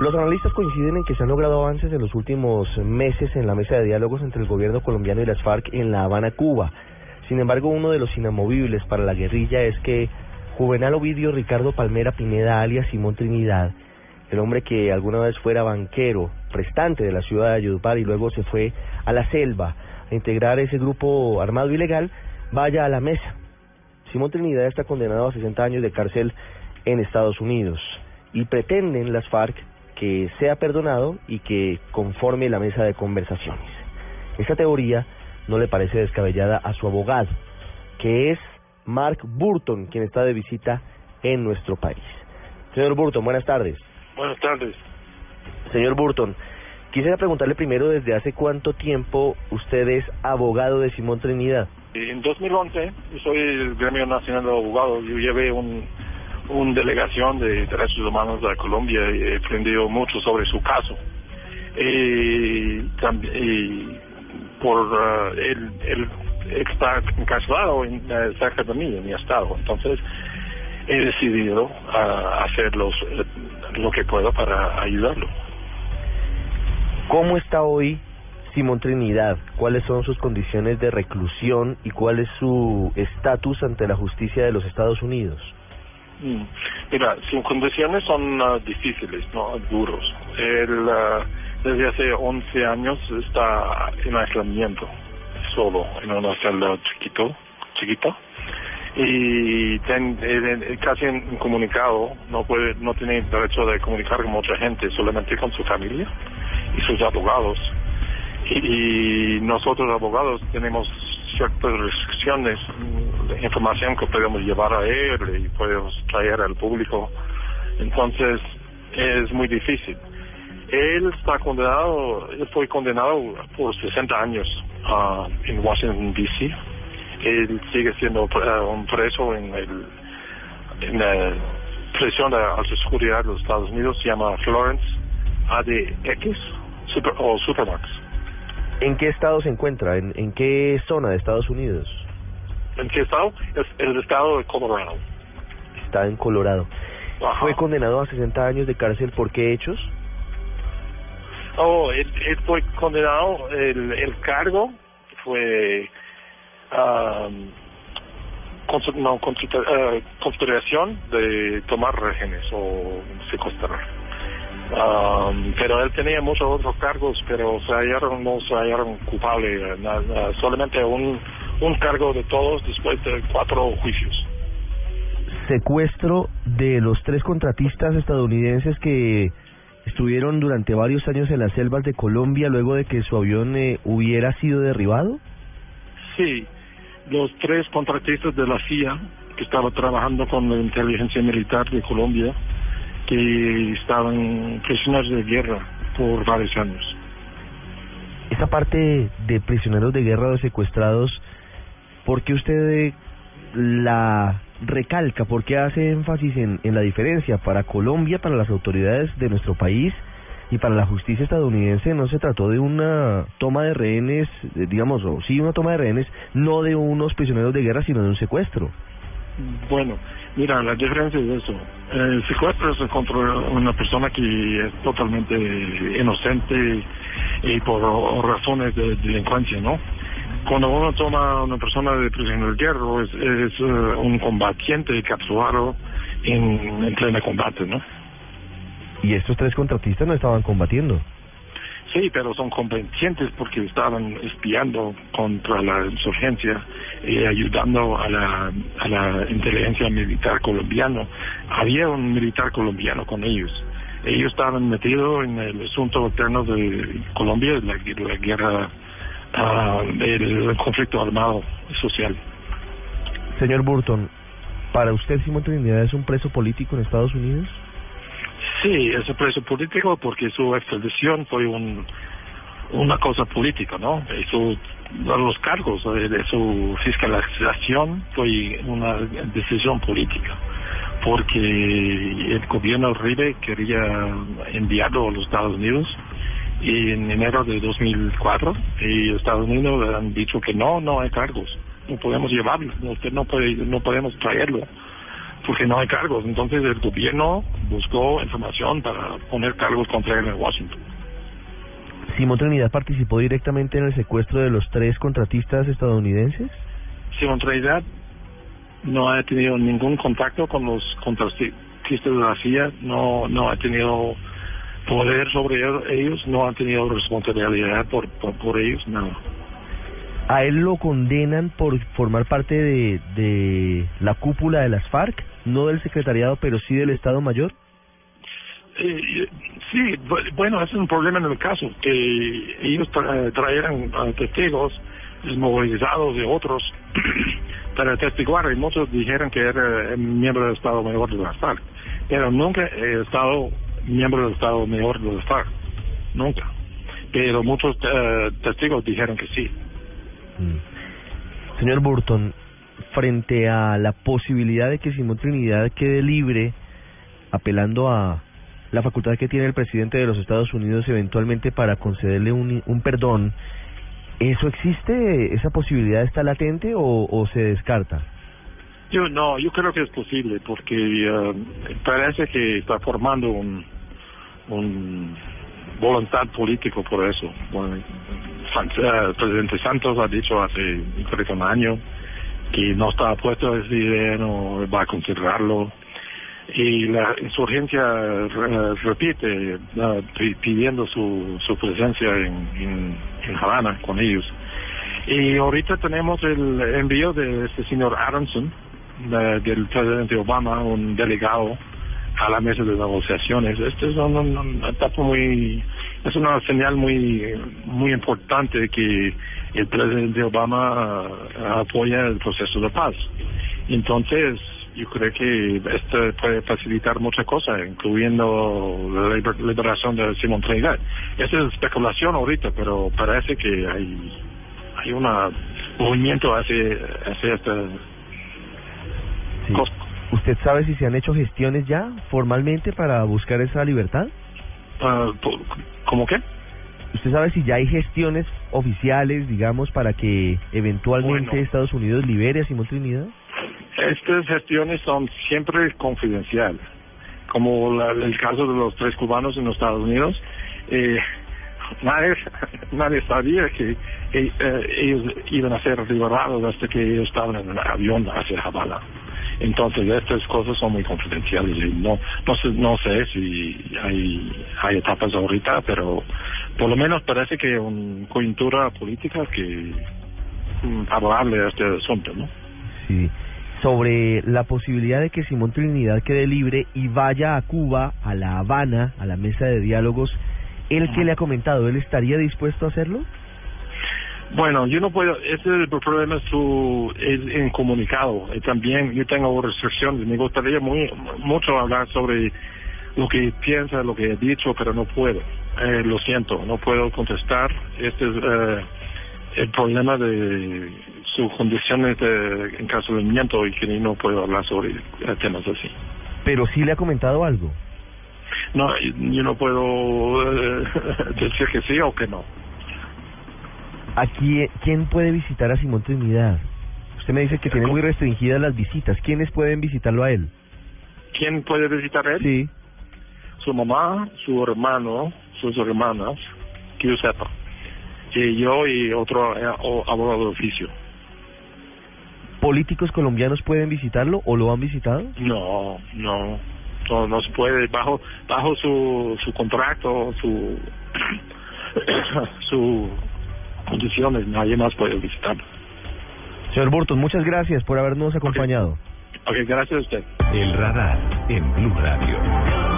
Los analistas coinciden en que se han logrado avances en los últimos meses en la mesa de diálogos entre el gobierno colombiano y las FARC en La Habana, Cuba. Sin embargo, uno de los inamovibles para la guerrilla es que Juvenal Ovidio Ricardo Palmera Pineda, alias Simón Trinidad, el hombre que alguna vez fuera banquero, prestante de la ciudad de Ayudupar y luego se fue a la selva a integrar ese grupo armado ilegal, vaya a la mesa. Simón Trinidad está condenado a 60 años de cárcel en Estados Unidos y pretenden las FARC que sea perdonado y que conforme la mesa de conversaciones. Esta teoría no le parece descabellada a su abogado, que es Mark Burton, quien está de visita en nuestro país. Señor Burton, buenas tardes. Buenas tardes. Señor Burton, quisiera preguntarle primero desde hace cuánto tiempo usted es abogado de Simón Trinidad. En 2011, yo soy el Gremio Nacional de Abogados, yo llevé un una delegación de derechos humanos de Colombia y he aprendido mucho sobre su caso. Y, por uh, él, él está encarcelado en, uh, cerca de mí, en mi estado. Entonces, he decidido uh, hacer los, lo que puedo para ayudarlo. ¿Cómo está hoy Simón Trinidad? ¿Cuáles son sus condiciones de reclusión y cuál es su estatus ante la justicia de los Estados Unidos? Mm. Mira, sus condiciones son uh, difíciles, no duros. Él uh, desde hace 11 años está en aislamiento, solo en una celda chiquito, chiquita y ten, eh, casi incomunicado, no puede, no tiene derecho de comunicar con mucha gente, solamente con su familia y sus abogados. Y, nosotros abogados tenemos ciertas restricciones, información que podemos llevar a él y podemos traer al público. Entonces es muy difícil. Él está condenado, él fue condenado por 60 años uh, en Washington, D.C. Él sigue siendo uh, un preso en, el, en la prisión de alta seguridad de los Estados Unidos, se llama Florence ADX super, o Supermax. ¿En qué estado se encuentra? ¿En, en qué zona de Estados Unidos? ¿En qué estado? Es el estado de Colorado. Está en Colorado. Ajá. ¿Fue condenado a 60 años de cárcel por qué hechos? Oh, él, él fue condenado, el, el cargo fue um, no, eh, consideración de tomar rehenes o secuestrar. Um, pero él tenía muchos otros cargos, pero se hallaron, no se hallaron culpable, nada, solamente un, un cargo de todos después de cuatro juicios. Secuestro de los tres contratistas estadounidenses que estuvieron durante varios años en las selvas de Colombia luego de que su avión eh, hubiera sido derribado. Sí, los tres contratistas de la CIA que estaban trabajando con la inteligencia militar de Colombia, que estaban prisioneros de guerra por varios años. Esa parte de prisioneros de guerra o secuestrados, ¿por qué usted eh, la recalca? ¿Por qué hace énfasis en, en la diferencia? Para Colombia, para las autoridades de nuestro país y para la justicia estadounidense no se trató de una toma de rehenes, eh, digamos, o sí una toma de rehenes, no de unos prisioneros de guerra, sino de un secuestro. Bueno, mira, la diferencia es eso. El secuestro es contra una persona que es totalmente inocente y por razones de delincuencia, ¿no? Cuando uno toma a una persona de prisionero de guerra es, es eh, un combatiente capturado en, en pleno combate, ¿no? Y estos tres contratistas no estaban combatiendo. Sí, pero son combatientes porque estaban espiando contra la insurgencia y ayudando a la, a la inteligencia militar colombiana. Había un militar colombiano con ellos. Ellos estaban metidos en el asunto interno de Colombia, la, la guerra, ah, el conflicto armado social. Señor Burton, ¿para usted Simón Trinidad es un preso político en Estados Unidos? Sí, es un preso político porque su extradición fue un, una cosa política, ¿no? Y su, los cargos de, de su fiscalización fue una decisión política porque el gobierno Uribe quería enviarlo a los Estados Unidos y en enero de 2004 y Estados Unidos han dicho que no, no hay cargos, no podemos llevarlo, usted no puede, no podemos traerlo porque no hay cargos. Entonces el gobierno buscó información para poner cargos contra él en Washington. ¿Simón Trinidad participó directamente en el secuestro de los tres contratistas estadounidenses? Simón Trinidad no ha tenido ningún contacto con los contratistas de la CIA, no, no ha tenido poder sobre ellos, no ha tenido responsabilidad por, por, por ellos, nada. ¿A él lo condenan por formar parte de, de la cúpula de las FARC? No del secretariado, pero sí del Estado Mayor. Eh, sí, bueno, ese es un problema en el caso, que ellos trajeran testigos desmovilizados de otros para testiguar y muchos dijeron que era miembro del Estado Mayor de las FARC, pero nunca he estado miembro del Estado Mayor de FARC, nunca. Pero muchos eh, testigos dijeron que sí. Mm. Señor Burton, frente a la posibilidad de que Simón Trinidad quede libre, apelando a la facultad que tiene el presidente de los Estados Unidos eventualmente para concederle un, un perdón, ¿eso existe? ¿Esa posibilidad está latente o, o se descarta? Yo no, yo creo que es posible porque uh, parece que está formando un, un voluntad político por eso. Bueno, el presidente Santos ha dicho hace creo que un año que no está puesto a decidir no va a considerarlo y la insurgencia repite pidiendo su, su presencia en, en, en Havana con ellos. Y ahorita tenemos el envío de este señor Aronson, del presidente Obama, un delegado a la mesa de negociaciones. Esto es una, etapa muy, es una señal muy, muy importante que el presidente Obama apoya el proceso de paz. Entonces, yo creo que esto puede facilitar muchas cosas, incluyendo la liberación de Simón Trinidad. Esa es especulación ahorita, pero parece que hay, hay un movimiento hacia, hacia esta ¿Usted sabe si se han hecho gestiones ya formalmente para buscar esa libertad? Uh, ¿Cómo qué? ¿Usted sabe si ya hay gestiones oficiales, digamos, para que eventualmente Estados Unidos libere a Simón Trinidad? Estas gestiones son siempre confidenciales, como el caso de los tres cubanos en los Estados Unidos. Eh, nadie, nadie sabía que eh, ellos iban a ser liberados hasta que ellos estaban en el avión hacia Havana. Entonces estas cosas son muy confidenciales y no no sé, no sé si hay hay etapas ahorita, pero por lo menos parece que una coyuntura política que mm, favorable a este asunto, ¿no? Sí. Sobre la posibilidad de que Simón Trinidad quede libre y vaya a Cuba, a La Habana, a la mesa de diálogos, ¿él qué le ha comentado? ¿Él estaría dispuesto a hacerlo? Bueno, yo no puedo, ese es el problema su, es en comunicado. Y también yo tengo restricciones. Me gustaría muy mucho hablar sobre lo que piensa, lo que he dicho, pero no puedo. Eh, lo siento, no puedo contestar. Este es eh, el problema de sus condiciones de encarcelamiento y que no puedo hablar sobre temas así. Pero sí le ha comentado algo. No, yo no puedo eh, decir que sí o que no. Aquí, ¿quién puede visitar a Simón Trinidad? Usted me dice que tiene muy restringidas las visitas. ¿Quiénes pueden visitarlo a él? ¿Quién puede visitar a él? Sí. Su mamá, su hermano, sus hermanas, que yo sepa. Y yo y otro eh, abogado de oficio. ¿Políticos colombianos pueden visitarlo o lo han visitado? No, no, no, no se puede. Bajo, bajo su, su contrato, su, su condiciones, nadie más puede visitarlo. Señor Burton, muchas gracias por habernos acompañado. Ok, gracias a usted. El radar en Blue Radio.